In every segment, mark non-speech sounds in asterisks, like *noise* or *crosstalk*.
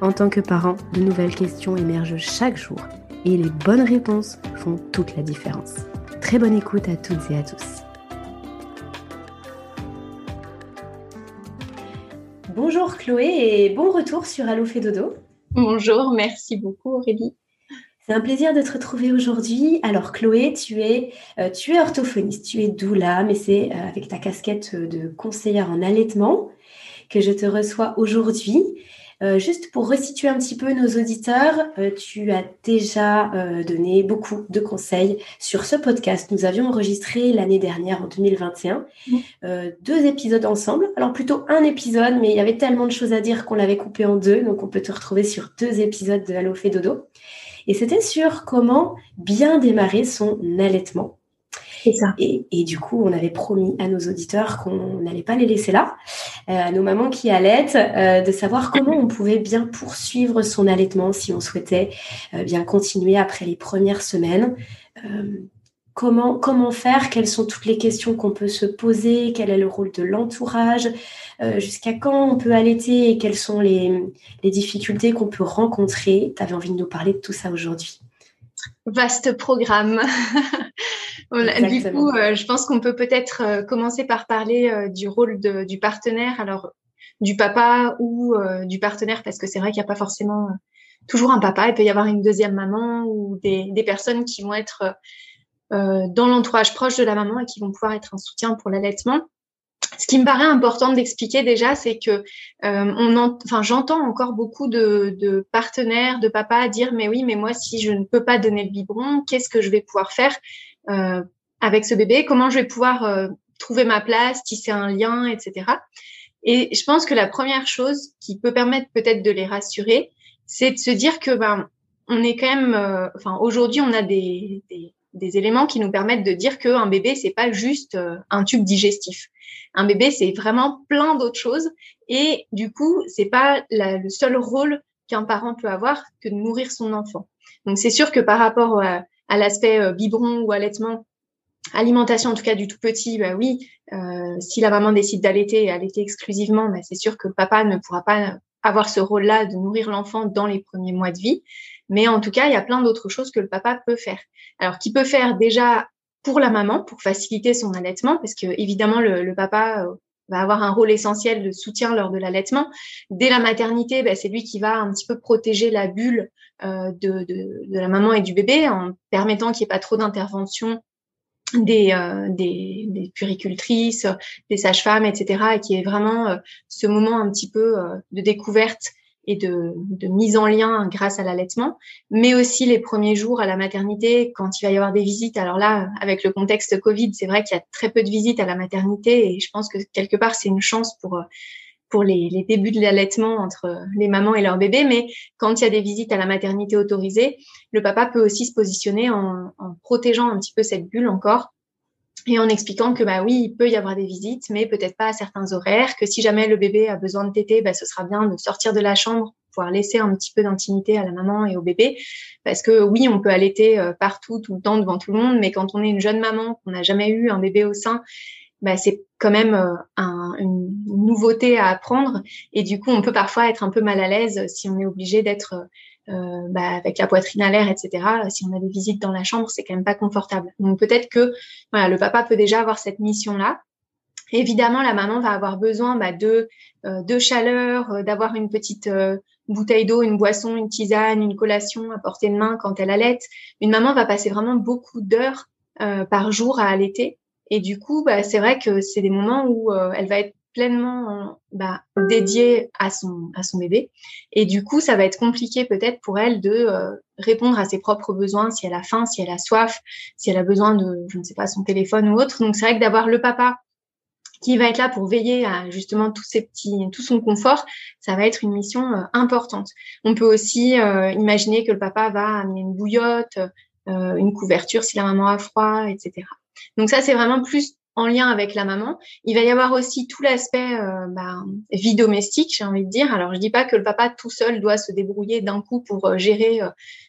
en tant que parent, de nouvelles questions émergent chaque jour et les bonnes réponses font toute la différence. Très bonne écoute à toutes et à tous. Bonjour Chloé et bon retour sur Allo Dodo. Bonjour, merci beaucoup Aurélie. C'est un plaisir de te retrouver aujourd'hui. Alors Chloé, tu es, euh, tu es orthophoniste, tu es doula, mais c'est euh, avec ta casquette de conseillère en allaitement que je te reçois aujourd'hui. Euh, juste pour resituer un petit peu nos auditeurs, euh, tu as déjà euh, donné beaucoup de conseils sur ce podcast. Nous avions enregistré l'année dernière, en 2021, deux épisodes ensemble. Alors plutôt un épisode, mais il y avait tellement de choses à dire qu'on l'avait coupé en deux. Donc on peut te retrouver sur deux épisodes de Allo Fait Dodo. Et c'était sur comment bien démarrer son allaitement. Et, du coup, on avait promis à nos auditeurs qu'on n'allait pas les laisser là, euh, à nos mamans qui allaitent, euh, de savoir comment on pouvait bien poursuivre son allaitement si on souhaitait euh, bien continuer après les premières semaines. comment, comment faire? Quelles sont toutes les questions qu'on peut se poser? Quel est le rôle de l'entourage? Jusqu'à quand on peut allaiter? Et quelles sont les, les difficultés qu'on peut rencontrer? Tu avais envie de nous parler de tout ça aujourd'hui. Vaste programme. *laughs* du coup, euh, je pense qu'on peut peut-être euh, commencer par parler euh, du rôle du partenaire, alors du papa ou du partenaire, parce que c'est vrai qu'il n'y a pas forcément toujours un papa. Il peut y avoir une deuxième maman ou des, des personnes qui vont être dans l'entourage proche de la maman et qui vont pouvoir être un soutien pour l'allaitement. Ce qui me paraît important d'expliquer déjà, c'est que on enfin, j'entends encore beaucoup de, de, partenaires, de papas dire mais oui, mais moi si je ne peux pas donner le biberon, qu'est-ce que je vais pouvoir faire euh, avec ce bébé, comment je vais pouvoir euh, trouver ma place, tisser un lien, etc. Et je pense que la première chose qui peut permettre peut-être de les rassurer, c'est de se dire que ben on est quand même, euh, enfin aujourd'hui on a des, des, des, éléments qui nous permettent de dire qu'un bébé c'est pas juste un tube digestif. Un bébé c'est vraiment plein d'autres choses et du coup c'est pas le seul rôle qu'un parent peut avoir que de nourrir son enfant. Donc c'est sûr que par rapport à, à l'aspect euh, biberon ou allaitement, alimentation en tout cas du tout petit, bah oui, euh, si la maman décide d'allaiter et allaiter exclusivement, bah c'est sûr que le papa ne pourra pas avoir ce rôle-là de nourrir l'enfant dans les premiers mois de vie. Mais en tout cas, il y a plein d'autres choses que le papa peut faire. Alors, qui peut faire déjà pour la maman, pour faciliter son allaitement, parce que évidemment, le, papa euh, va avoir un rôle essentiel de soutien lors de l'allaitement. Dès la maternité, bah, c'est lui qui va un petit peu protéger la bulle euh, de, de, la maman et du bébé en permettant qu'il n'y ait pas trop d'intervention des, euh, des, puricultrices, des sages-femmes, etc. Et qui est vraiment euh, ce moment un petit peu de découverte et de, de, mise en lien grâce à l'allaitement, mais aussi les premiers jours à la maternité, quand il va y avoir des visites. Alors là, avec le contexte Covid, c'est vrai qu'il y a très peu de visites à la maternité et je pense que quelque part, c'est une chance pour, pour les, les débuts de l'allaitement entre les mamans et leurs bébés. Mais quand il y a des visites à la maternité autorisées, le papa peut aussi se positionner en, en protégeant un petit peu cette bulle encore et en expliquant que bah oui, il peut y avoir des visites, mais peut-être pas à certains horaires, que si jamais le bébé a besoin de téter, bah, ce sera bien de sortir de la chambre, pouvoir laisser un petit peu d'intimité à la maman et au bébé, parce que oui, on peut allaiter euh, partout, tout le temps, devant tout le monde, mais quand on est une jeune maman, qu'on n'a jamais eu un bébé au sein, bah, c'est quand même euh, un, une nouveauté à apprendre, et du coup, on peut parfois être un peu mal à l'aise si on est obligé d'être euh, bah, avec la poitrine à l'air, etc. Si on a des visites dans la chambre, c'est quand même pas confortable. Donc peut-être que voilà, le papa peut déjà avoir cette mission-là. Évidemment, la maman va avoir besoin bah, de, euh, de chaleur, euh, d'avoir une petite bouteille d'eau, une boisson, une tisane, une collation à portée de main quand elle allait. Une maman va passer vraiment beaucoup d'heures euh, par jour à allaiter. Et du coup, bah, c'est vrai que c'est des moments où euh, elle va être pleinement bah, dédiée à son, à son bébé. Et du coup, ça va être compliqué peut-être pour elle de euh, répondre à ses propres besoins, si elle a faim, si elle a soif, si elle a besoin de, je ne sais pas, son téléphone ou autre. Donc c'est vrai que d'avoir le papa qui va être là pour veiller à justement tous ces petits, tout son confort, ça va être une mission euh, importante. On peut aussi euh, imaginer que le papa va amener une bouillotte, euh, une couverture si la maman a froid, etc. Donc ça, c'est vraiment plus en lien avec la maman. Il va y avoir aussi tout l'aspect bah, vie domestique, j'ai envie de dire. Alors, je dis pas que le papa tout seul doit se débrouiller d'un coup pour gérer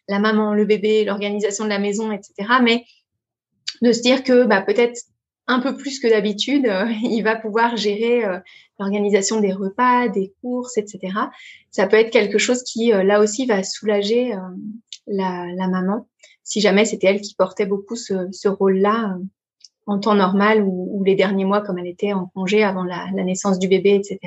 la maman, le bébé, l'organisation de la maison, etc. Mais de se dire que bah, peut-être un peu plus que d'habitude, euh, *laughs* il va pouvoir gérer euh, l'organisation des repas, des courses, etc. Ça peut être quelque chose qui, euh, là aussi, va soulager la, maman, si jamais c'était elle qui portait beaucoup ce, rôle-là en temps normal ou, les derniers mois, comme elle était en congé avant la naissance du bébé, etc.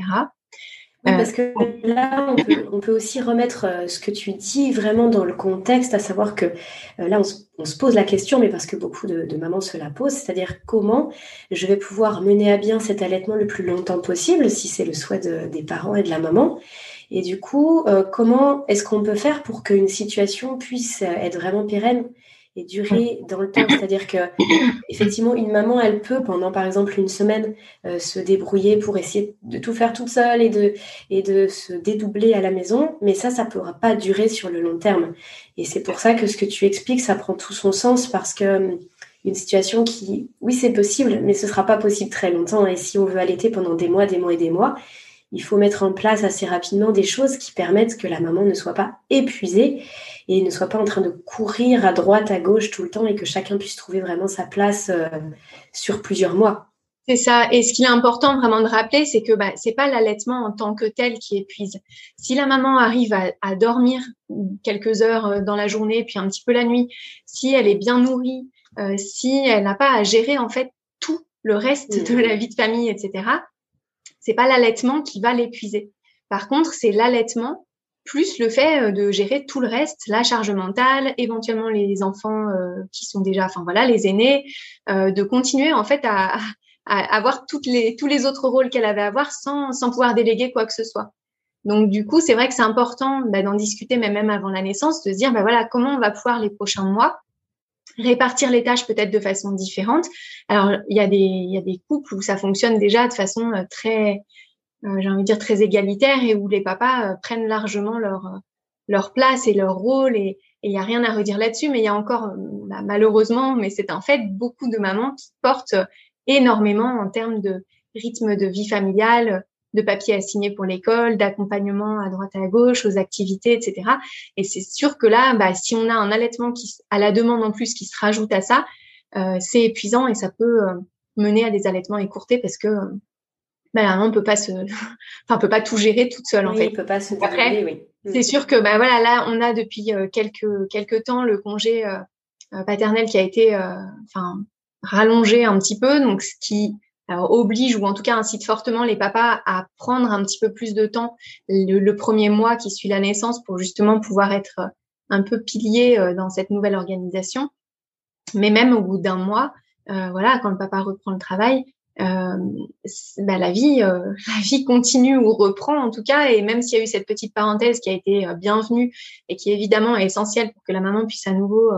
Oui, parce que là, on peut, aussi remettre euh, ce que tu dis vraiment dans le contexte, à savoir que euh, là, on, se pose la question, mais parce que beaucoup de, mamans se la posent, c'est-à-dire comment je vais pouvoir mener à bien cet allaitement le plus longtemps possible, si c'est le souhait des parents et de la maman. Et du coup, euh, comment est-ce qu'on peut faire pour qu'une situation puisse être vraiment pérenne? Et durer dans le temps. C'est-à-dire que effectivement, une maman, elle peut pendant par exemple une semaine euh, se débrouiller pour essayer de tout faire toute seule et de, et de se dédoubler à la maison, mais ça, ça ne pourra pas durer sur le long terme. Et c'est pour ça que ce que tu expliques, ça prend tout son sens parce que hum, une situation qui, oui, c'est possible, mais ce ne sera pas possible très longtemps. Et si on veut allaiter pendant des mois, des mois et des mois, il faut mettre en place assez rapidement des choses qui permettent que la maman ne soit pas épuisée et ne soit pas en train de courir à droite, à gauche tout le temps et que chacun puisse trouver vraiment sa place euh, sur plusieurs mois. C'est ça. Et ce qui est important vraiment de rappeler, c'est que bah, c'est pas l'allaitement en tant que tel qui épuise. Si la maman arrive à, dormir quelques heures euh, dans la journée, puis un petit peu la nuit, si elle est bien nourrie, euh, si elle n'a pas à gérer en fait tout le reste de la vie de famille, etc. C'est pas l'allaitement qui va l'épuiser. Par contre, c'est l'allaitement plus le fait euh, de gérer tout le reste, la charge mentale, éventuellement les enfants euh, qui sont déjà, enfin voilà, les aînés, euh, de continuer en fait à, avoir toutes les, tous les autres rôles qu'elle avait à avoir sans, sans pouvoir déléguer quoi que ce soit. Donc du coup, c'est vrai que c'est important bah, d'en discuter, mais même avant la naissance, de se dire, bah voilà, comment on va pouvoir les prochains mois répartir les tâches peut-être de façon différente. Alors il y a des il y a des couples où ça fonctionne déjà de façon très euh, j'ai envie de dire, très égalitaire et où les papas euh, prennent largement leur, euh, leur place et leur rôle et il n'y a rien à redire là-dessus, mais il y a encore, bah, malheureusement, mais c'est un fait, beaucoup de mamans qui portent énormément en termes de rythme de vie familiale, de papiers à signer pour l'école, d'accompagnement à droite à gauche, aux activités, etc. Et c'est sûr que là, bah, si on a un allaitement qui, à la demande en plus qui se rajoute à ça, euh, c'est épuisant et ça peut mener à des allaitements écourtés parce que bah, la maman peut pas se, *laughs* enfin peut pas tout gérer toute seule en fait. peut pas se Après, oui. C'est mm. sûr que bah voilà, là on a depuis euh, quelques quelques temps le congé euh, euh, paternel qui a été, enfin rallongé un petit peu, donc ce qui oblige ou en tout cas incite fortement les papas à prendre un petit peu plus de temps le, premier mois qui suit la naissance pour justement pouvoir être un peu pilier dans cette nouvelle organisation. Mais même au bout d'un mois, voilà, quand le papa reprend le travail, euh, bah, la vie, euh, *laughs* la vie continue ou reprend en tout cas. Et même s'il y a eu cette petite parenthèse qui a été euh, bienvenue et qui évidemment est essentielle pour que la maman puisse à nouveau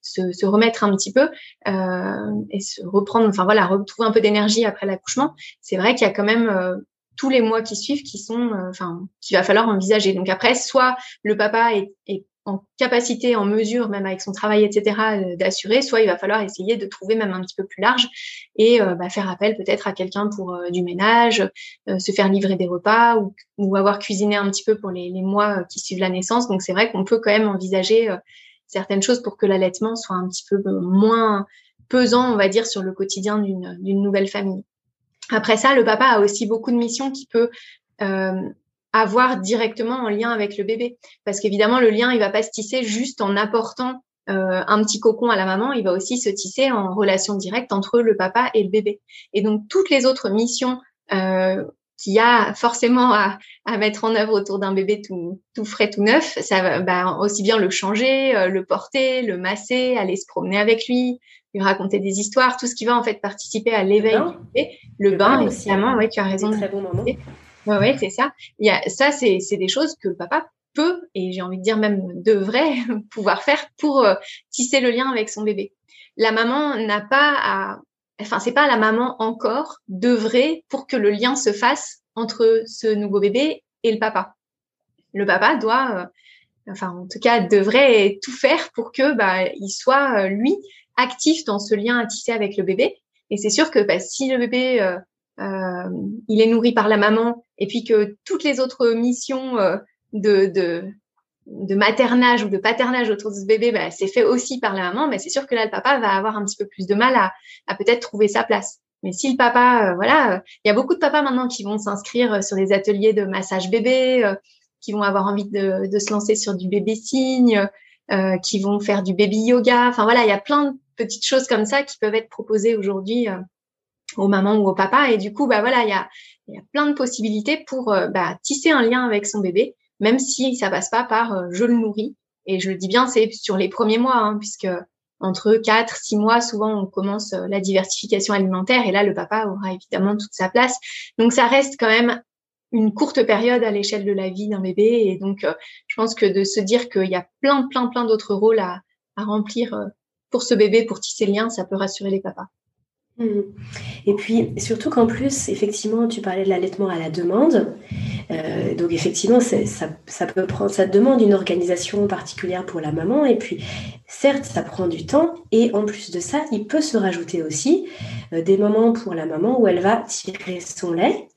se, se, remettre un petit peu et se reprendre, enfin voilà, retrouver un peu d'énergie après l'accouchement, c'est vrai qu'il y a quand même tous les mois qui suivent qui sont, enfin, qu'il va falloir envisager. Donc après, soit le papa est, est en capacité, en mesure, même avec son travail, etc., euh, d'assurer, soit il va falloir essayer de trouver même un petit peu plus large et euh, bah, faire appel peut-être à quelqu'un pour euh, du ménage, se faire livrer des repas ou, avoir cuisiné un petit peu pour les, les mois qui suivent la naissance. Donc c'est vrai qu'on peut quand même envisager certaines choses pour que l'allaitement soit un petit peu moins pesant, on va dire, sur le quotidien d'une nouvelle famille. Après ça, le papa a aussi beaucoup de missions qui peut avoir directement en lien avec le bébé. Parce qu'évidemment, le lien, il va pas se tisser juste en apportant euh, un petit cocon à la maman, il va aussi se tisser en relation directe entre le papa et le bébé. Et donc, toutes les autres missions euh, qu'il y a forcément à, à, mettre en œuvre autour d'un bébé tout, tout frais, tout neuf, ça va bah, aussi bien le changer, euh, le porter, le masser, aller se promener avec lui, lui raconter des histoires, tout ce qui va en fait participer à l'éveil du bébé. Le, bain, évidemment, oui, tu as raison. Très bon moment. Ouais, ouais c'est ça. Il y a, ça, c'est, c'est des choses que le papa peut, et j'ai envie de dire même devrait, *laughs* pouvoir faire pour euh, tisser le lien avec son bébé. La maman n'a pas à, enfin, c'est pas la maman encore d'œuvrer pour que le lien se fasse entre ce nouveau bébé et le papa. Le papa doit, euh, enfin, en tout cas, devrait tout faire pour que, bah, il soit, euh, lui, actif dans ce lien à tisser avec le bébé. Et c'est sûr que bah, si le bébé euh, il est nourri par la maman et puis que toutes les autres missions euh, de, de, de maternage ou de paternage autour de ce bébé, bah, c'est fait aussi par la maman, mais c'est sûr que là, le papa va avoir un petit peu plus de mal à, à peut-être trouver sa place. Mais si le papa, euh, voilà, il y a beaucoup de papas maintenant qui vont s'inscrire sur des ateliers de massage bébé, qui vont avoir envie de, de, se lancer sur du bébé signe, qui vont faire du baby yoga. Enfin voilà, il y a plein de petites choses comme ça qui peuvent être proposées aujourd'hui aux mamans ou au papa. Et du coup, bah voilà, il y a, plein de possibilités pour euh, bah, tisser un lien avec son bébé, même si ça passe pas par euh, je le nourris. Et je le dis bien, c'est sur les premiers mois, hein, puisque entre 4, 6 mois, souvent on commence euh, la diversification alimentaire et là le papa aura évidemment toute sa place. Donc ça reste quand même une courte période à l'échelle de la vie d'un bébé et donc je pense que de se dire qu'il y a plein plein plein d'autres rôles à, à remplir pour ce bébé pour tisser le lien, ça peut rassurer les papas. Mmh. Et puis, surtout qu'en plus, effectivement, tu parlais de l'allaitement à la demande. Euh, donc, effectivement, ça, demande une organisation particulière pour la maman. Et puis, certes, ça prend du temps. Et en plus de ça, il peut se rajouter aussi euh, des moments pour la maman où elle va tirer son lait.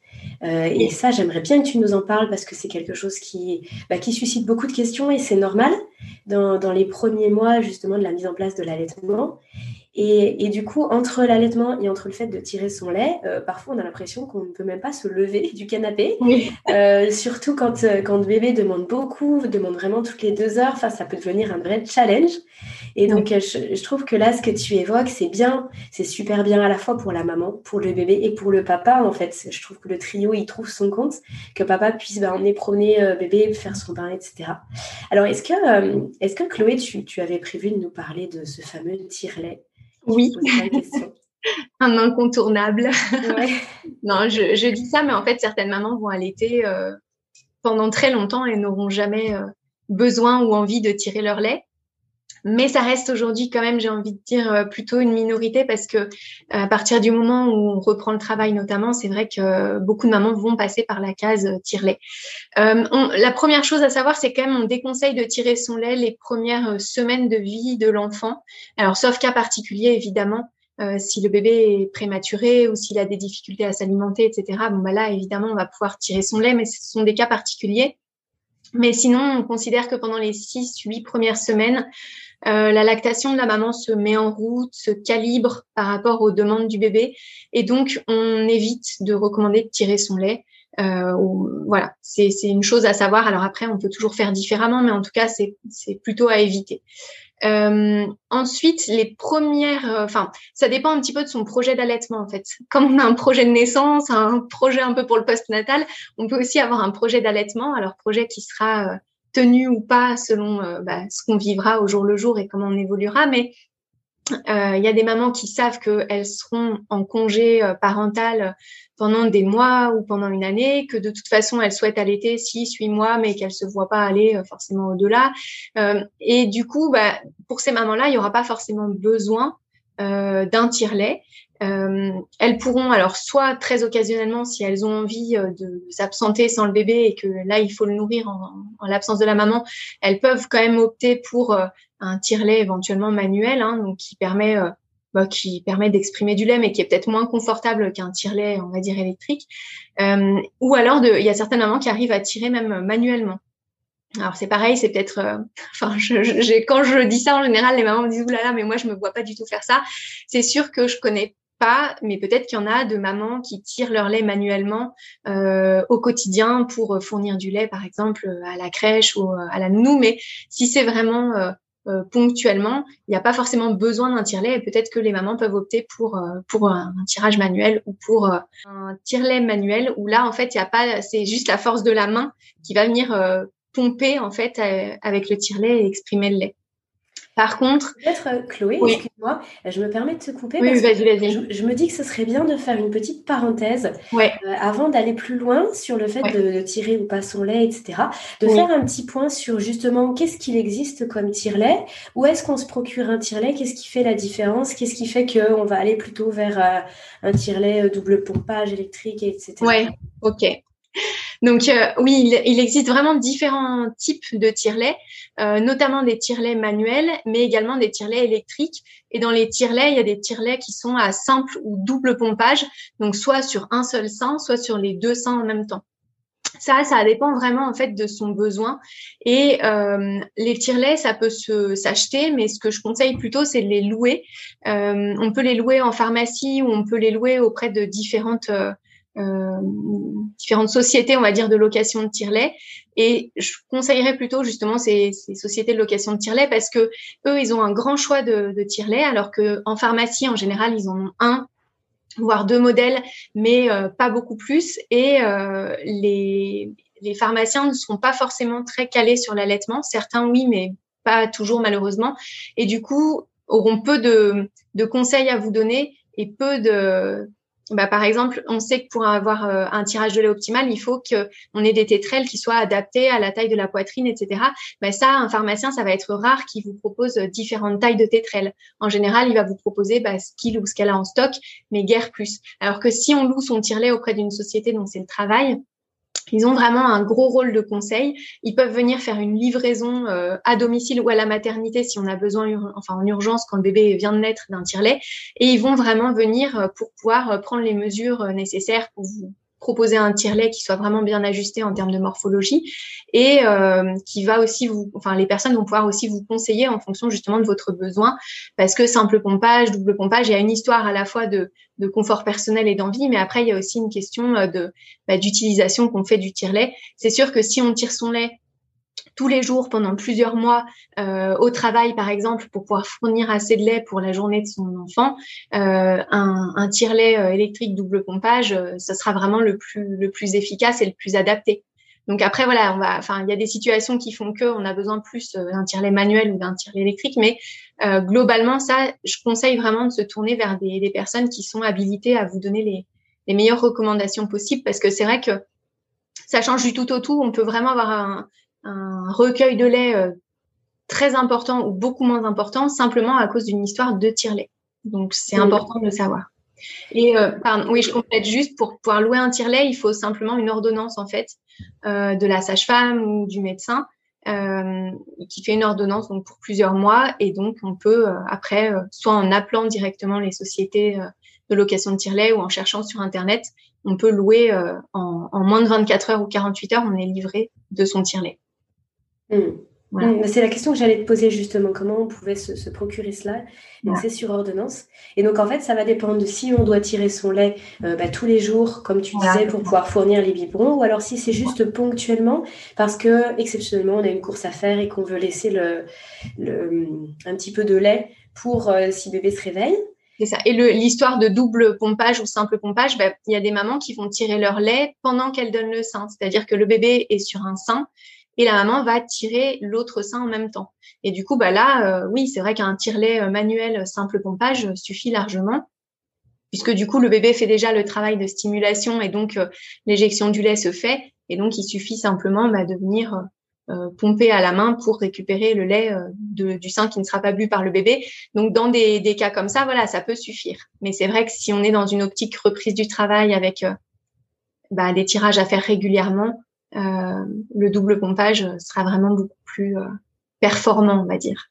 Euh, et ça, j'aimerais bien que tu nous en parles parce que c'est quelque chose qui, bah, suscite beaucoup de questions et c'est normal dans, les premiers mois justement de la mise en place de l'allaitement. Et, du coup, entre l'allaitement et entre le fait de tirer son lait, euh, parfois on a l'impression qu'on ne peut même pas se lever *laughs* du canapé. Euh, surtout quand, euh, quand le bébé demande beaucoup, demande vraiment toutes les deux heures. Enfin, ça peut devenir un vrai challenge. Et donc, je, trouve que là, ce que tu évoques, c'est bien, c'est super bien à la fois pour la maman, pour le bébé et pour le papa. En fait, je trouve que le trio, il trouve son compte, que papa puisse bah, emmener promener bébé, faire son bain, etc. Alors, est-ce que, est-ce que Chloé, tu, tu avais prévu de nous parler de ce fameux tire-lait? Oui. *laughs* un incontournable. *laughs* non, je, dis ça, mais en fait, certaines mamans vont allaiter euh, pendant très longtemps et n'auront jamais euh, besoin ou envie de tirer leur lait. Mais ça reste aujourd'hui quand même, j'ai envie de dire, euh, plutôt une minorité parce que à partir du moment où on reprend le travail notamment, c'est vrai que beaucoup de mamans vont passer par la case euh, tire-lait. Euh, la première chose à savoir, c'est quand même on déconseille de tirer son lait les premières semaines de vie de l'enfant. Alors sauf cas particulier évidemment, si le bébé est prématuré ou s'il a des difficultés à s'alimenter, etc. Bon bah là évidemment on va pouvoir tirer son lait, mais ce sont des cas particuliers. Mais sinon, on considère que pendant les 6-8 premières semaines, euh, la lactation de la maman se met en route, se calibre par rapport aux demandes du bébé. Et donc, on évite de recommander de tirer son lait. Euh, voilà, c'est une chose à savoir. Alors après, on peut toujours faire différemment, mais en tout cas, c'est plutôt à éviter. Euh, ensuite, les premières, enfin, ça dépend un petit peu de son projet d'allaitement en fait. Comme on a un projet de naissance, un projet un peu pour le post-natal, on peut aussi avoir un projet d'allaitement. Alors projet qui sera euh, tenu ou pas selon bah, ce qu'on vivra au jour le jour et comment on évoluera, mais il y a des mamans qui savent qu'elles seront en congé parental pendant des mois ou pendant une année, que de toute façon elles souhaitent allaiter six, huit mois, mais qu'elles se voient pas aller forcément au-delà. et du coup, bah, pour ces mamans-là, il y aura pas forcément besoin d'un tire-lait. Euh, elles pourront alors soit très occasionnellement si elles ont envie euh, de s'absenter sans le bébé et que là il faut le nourrir en, en l'absence de la maman, elles peuvent quand même opter pour euh, un tire-lait éventuellement manuel, hein, donc qui permet bah, qui permet d'exprimer du lait, mais qui est peut-être moins confortable qu'un tire-lait, on va dire électrique. ou alors, il y a certaines mamans qui arrivent à tirer même manuellement. Alors c'est pareil, c'est peut-être, *laughs* enfin, je, quand je dis ça en général, les mamans me disent oulala, mais moi je me vois pas du tout faire ça. C'est sûr que je connais pas, mais peut-être qu'il y en a de mamans qui tirent leur lait manuellement euh, au quotidien pour fournir du lait, par exemple, à la crèche ou à la nounou. Mais si c'est vraiment euh, ponctuellement, il n'y a pas forcément besoin d'un tire-lait et peut-être que les mamans peuvent opter pour pour un, tirage manuel ou pour un tire-lait manuel où là en fait il y a pas c'est juste la force de la main qui va venir pomper en fait avec le tire-lait et exprimer le lait. Par contre. Peut-être, euh, Chloé, excuse-moi, je me permets de te couper. Oui, vas-y, vas-y. Je, me dis que ce serait bien de faire une petite parenthèse ouais. Euh, avant d'aller plus loin sur le fait de, tirer ou pas son lait, etc. De faire un petit point sur justement qu'est-ce qu'il existe comme tire-lait, où est-ce qu'on se procure un tire-lait, qu'est-ce qui fait la différence, qu'est-ce qui fait qu'on va aller plutôt vers euh, un tire-lait double pompage électrique, etc. Oui, ok. Donc euh, oui, il, existe vraiment différents types de tire-lait, euh, notamment des tire-lets manuels, mais également des tire-lets électriques. Et dans les tire-lets, il y a des tire-lets qui sont à simple ou double pompage, donc soit sur un seul sein, soit sur les deux seins en même temps. Ça, ça dépend vraiment en fait de son besoin. Et euh, les tire-lets, ça peut se s'acheter, mais ce que je conseille plutôt, c'est de les louer. on peut les louer en pharmacie ou on peut les louer auprès de différentes euh, différentes sociétés, on va dire, de location de tire-lait. Et je conseillerais plutôt justement ces, ces, sociétés de location de tire-lait parce que eux, ils ont un grand choix de, de tire-lait, alors que en pharmacie, en général, ils en ont un voire deux modèles, mais euh, pas beaucoup plus. Et euh, les, les pharmaciens ne sont pas forcément très calés sur l'allaitement. Certains, oui, mais pas toujours malheureusement. Et du coup, auront peu de, de conseils à vous donner et peu de, bah, par exemple, on sait que pour avoir euh, un tirage de lait optimal, il faut qu'on ait des tétrelles qui soient adaptés à la taille de la poitrine, etc. Bah, ça, un pharmacien, ça va être rare qu'il vous propose différentes tailles de tétrelles. En général, il va vous proposer bah, ce qu'il ou ce qu'elle a en stock, mais guère plus. Alors que si on loue son tire-lait auprès d'une société dont c'est le travail, ils ont vraiment un gros rôle de conseil. Ils peuvent venir faire une livraison euh, à domicile ou à la maternité si on a besoin, enfin en urgence quand le bébé vient de naître d'un tire-lait. Et ils vont vraiment venir euh, pour pouvoir euh, prendre les mesures nécessaires pour vous proposer un tire-lait qui soit vraiment bien ajusté en termes de morphologie et euh, qui va aussi vous, enfin les personnes vont pouvoir aussi vous conseiller en fonction justement de votre besoin parce que simple pompage, double pompage, il y a une histoire à la fois de, de confort personnel et d'envie, mais après il y a aussi une question euh, de bah, d'utilisation qu'on fait du tire-lait. C'est sûr que si on tire son lait tous les jours pendant plusieurs mois euh, au travail, par exemple, pour pouvoir fournir assez de lait pour la journée de son enfant, euh, un, un tire-lait euh, électrique double pompage, ce sera vraiment le plus efficace et le plus adapté. Donc après voilà, il y a des situations qui font que on a besoin plus d'un tire-lait manuel ou d'un tire-lait électrique, mais globalement ça, je conseille vraiment de se tourner vers des, des personnes qui sont habilitées à vous donner les, les meilleures recommandations possibles parce que c'est vrai que ça change du tout au tout. On peut vraiment avoir un, un recueil de lait euh, très important ou beaucoup moins important simplement à cause d'une histoire de tire-lait. Donc c'est important de le savoir. Et euh, pardon, oui, je complète juste pour pouvoir louer un tire-lait, il faut simplement une ordonnance en fait euh, de la sage-femme ou du médecin euh, qui fait une ordonnance donc pour plusieurs mois et donc on peut euh, après soit en appelant directement les sociétés de location de tire-lait ou en cherchant sur internet, on peut louer en, en, moins de 24 heures ou 48 heures, on est livré de son tire-lait. Hmm. Hmm, c'est la question que j'allais te poser justement, comment on pouvait se, procurer cela. C'est sur ordonnance. Et donc en fait, ça va dépendre de si on doit tirer son lait euh, bah, tous les jours, comme tu disais, pour pouvoir fournir les biberons, ou alors si c'est juste ponctuellement, parce que exceptionnellement on a une course à faire et qu'on veut laisser le, un petit peu de lait pour euh, si bébé se réveille. C'est ça. Et l'histoire de double pompage ou simple pompage, bah, il y a des mamans qui vont tirer leur lait pendant qu'elles donnent le sein. C'est-à-dire que le bébé est sur un sein et la maman va tirer l'autre sein en même temps. Et du coup, bah là, euh, oui, c'est vrai qu'un tire-lait euh, manuel simple pompage suffit largement, puisque du coup, le bébé fait déjà le travail de stimulation et donc euh, l'éjection du lait se fait. Et donc, il suffit simplement bah, de venir pomper à la main pour récupérer le lait du sein qui ne sera pas bu par le bébé. Donc, dans des, des cas comme ça, voilà, ça peut suffire. Mais c'est vrai que si on est dans une optique reprise du travail avec bah, des tirages à faire régulièrement, euh, le double pompage sera vraiment beaucoup plus euh, performant, on va dire.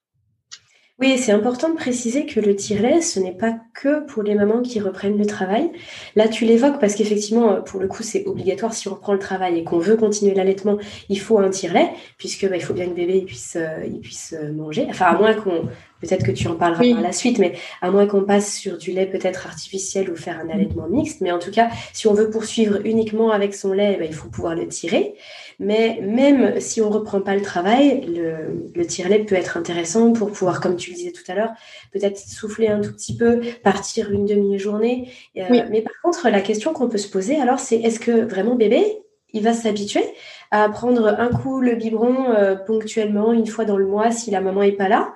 Oui, c'est important de préciser que le tire-lait, ce n'est pas que pour les mamans qui reprennent le travail. Là, tu l'évoques parce qu'effectivement, pour le coup, c'est obligatoire si on reprend le travail et qu'on veut continuer l'allaitement, il faut un tire-lait, puisque bah, il faut bien que bébé puisse, euh, il puisse manger. Enfin, à moins qu'on peut-être que tu en parleras par la suite, mais à moins qu'on passe sur du lait peut-être artificiel ou faire un allaitement mixte. Mais en tout cas, si on veut poursuivre uniquement avec son lait, ben, il faut pouvoir le tirer. Mais même si on reprend pas le travail, le, le tire-lait peut être intéressant pour pouvoir, comme tu le disais tout à l'heure, peut-être souffler un tout petit peu, partir une demi-journée. Euh, mais par contre, la question qu'on peut se poser alors, c'est est-ce que vraiment bébé, il va s'habituer à prendre un coup le biberon euh, ponctuellement, une fois dans le mois, si la maman est pas là?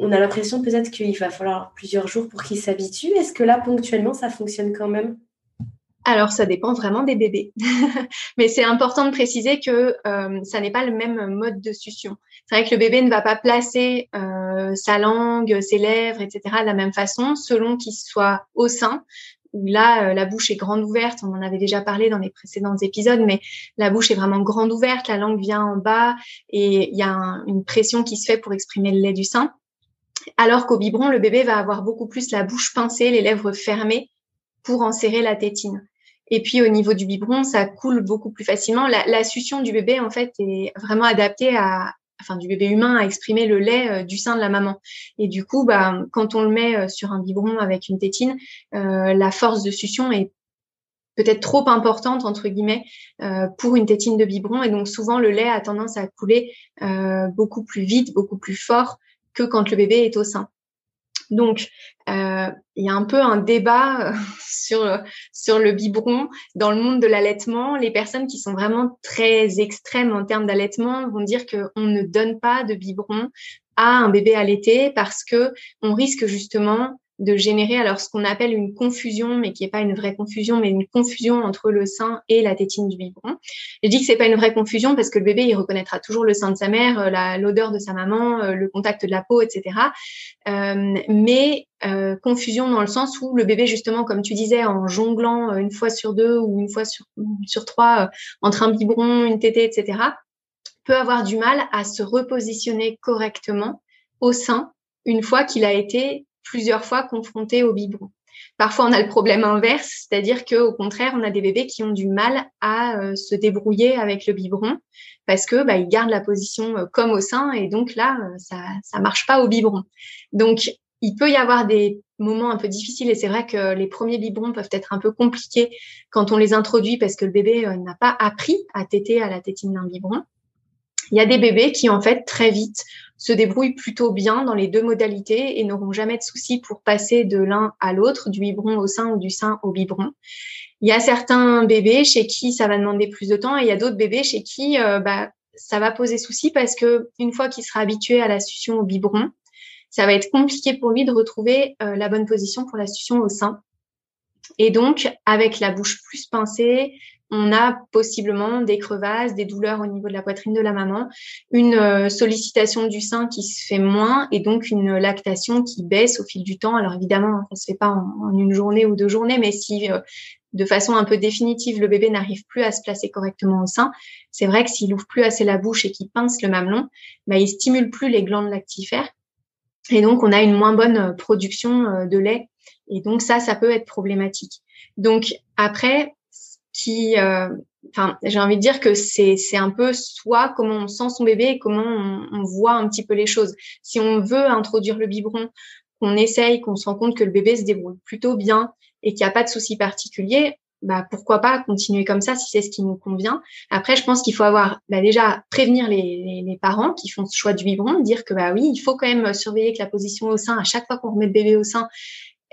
On a l'impression peut-être qu'il va falloir plusieurs jours pour qu'il s'habitue. Est-ce que là, ponctuellement, ça fonctionne quand même? Alors, ça dépend vraiment des bébés. *laughs* Mais c'est important de préciser que euh, ça n'est pas le même mode de succion. C'est vrai que le bébé ne va pas placer euh, sa langue, ses lèvres, etc. de la même façon, selon qu'il soit au sein. Où là, euh, la bouche est grande ouverte. On en avait déjà parlé dans les précédents épisodes, mais la bouche est vraiment grande ouverte, la langue vient en bas et il y a une pression qui se fait pour exprimer le lait du sein. Alors qu'au biberon, le bébé va avoir beaucoup plus la bouche pincée, les lèvres fermées pour enserrer la tétine. Et puis au niveau du biberon, ça coule beaucoup plus facilement. La, la succion du bébé, en fait, est vraiment adaptée à, enfin du bébé humain à exprimer le lait euh, du sein de la maman. Et du coup, bah, quand on le met euh, sur un biberon avec une tétine, euh, la force de succion est peut-être trop importante entre guillemets euh, pour une tétine de biberon. Et donc souvent le lait a tendance à couler beaucoup plus vite, beaucoup plus fort que quand le bébé est au sein. Donc, euh, il y a un peu un débat euh, *laughs* sur, sur le biberon dans le monde de l'allaitement. Les personnes qui sont vraiment très extrêmes en termes d'allaitement vont dire qu'on ne donne pas de biberon à un bébé allaité parce que on risque justement de générer alors ce qu'on appelle une confusion, mais qui n'est pas une vraie confusion, mais une confusion entre le sein et la tétine du biberon. Je dis que c'est pas une vraie confusion parce que le bébé il reconnaîtra toujours le sein de sa mère, euh, l'odeur de sa maman, euh, le contact de la peau, etc. Euh, mais confusion dans le sens où le bébé justement, comme tu disais, en jonglant une fois sur deux ou une fois sur, sur trois entre un biberon, une tétée, etc., peut avoir du mal à se repositionner correctement au sein une fois qu'il a été plusieurs fois confrontés au biberon. Parfois, on a le problème inverse, c'est-à-dire qu'au contraire, on a des bébés qui ont du mal à euh, se débrouiller avec le biberon parce que bah, ils gardent la position euh, comme au sein et donc là, euh, ça ça marche pas au biberon. Donc, il peut y avoir des moments un peu difficiles et c'est vrai que les premiers biberons peuvent être un peu compliqués quand on les introduit parce que le bébé n'a pas appris à téter à la tétine d'un biberon. Il y a des bébés qui en fait très vite se débrouillent plutôt bien dans les deux modalités et n'auront jamais de soucis pour passer de l'un à l'autre, du biberon au sein ou du sein au biberon. Il y a certains bébés chez qui ça va demander plus de temps et il y a d'autres bébés chez qui euh, bah, ça va poser souci parce que une fois qu'il sera habitué à la succion au biberon, ça va être compliqué pour lui de retrouver euh, la bonne position pour la succion au sein. Et donc, avec la bouche plus pincée, on a possiblement des crevasses, des douleurs au niveau de la poitrine de la maman, une euh, sollicitation du sein qui se fait moins et donc une lactation qui baisse au fil du temps. Alors évidemment, ça se fait pas en, une journée ou deux journées, mais si euh, de façon un peu définitive le bébé n'arrive plus à se placer correctement au sein, c'est vrai que s'il ouvre plus assez la bouche et qu'il pince le mamelon, bah, il stimule plus les glandes lactifères et donc on a une moins bonne euh, production de lait et donc ça, ça peut être problématique. Donc après, qui, euh, enfin, j'ai envie de dire que c'est un peu soit comment on sent son bébé et comment on, on, voit un petit peu les choses. Si on veut introduire le biberon, qu'on essaye, qu'on se rend compte que le bébé se débrouille plutôt bien et qu'il n'y a pas de souci particulier, bah pourquoi pas continuer comme ça si c'est ce qui nous convient. Après, je pense qu'il faut avoir bah, déjà prévenir les, les, les, parents qui font ce choix du biberon, dire que bah oui, il faut quand même surveiller que la position au sein à chaque fois qu'on remet le bébé au sein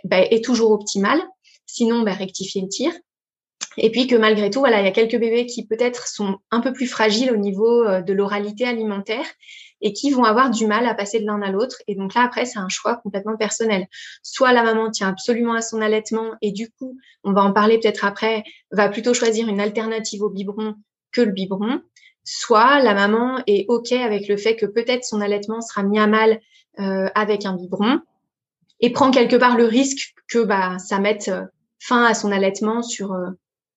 bah, est toujours optimale. Sinon, bah, rectifier le tir. Et puis que malgré tout, voilà, il y a quelques bébés qui peut-être sont un peu plus fragiles au niveau euh, de l'oralité alimentaire et qui vont avoir du mal à passer de l'un à l'autre. Et donc là, après, c'est un choix complètement personnel. Soit la maman tient absolument à son allaitement et du coup, on va en parler peut-être après, va plutôt choisir une alternative au biberon que le biberon. Soit la maman est OK avec le fait que peut-être son allaitement sera mis à mal euh, avec un biberon et prend quelque part le risque que bah, ça mette euh, fin à son allaitement sur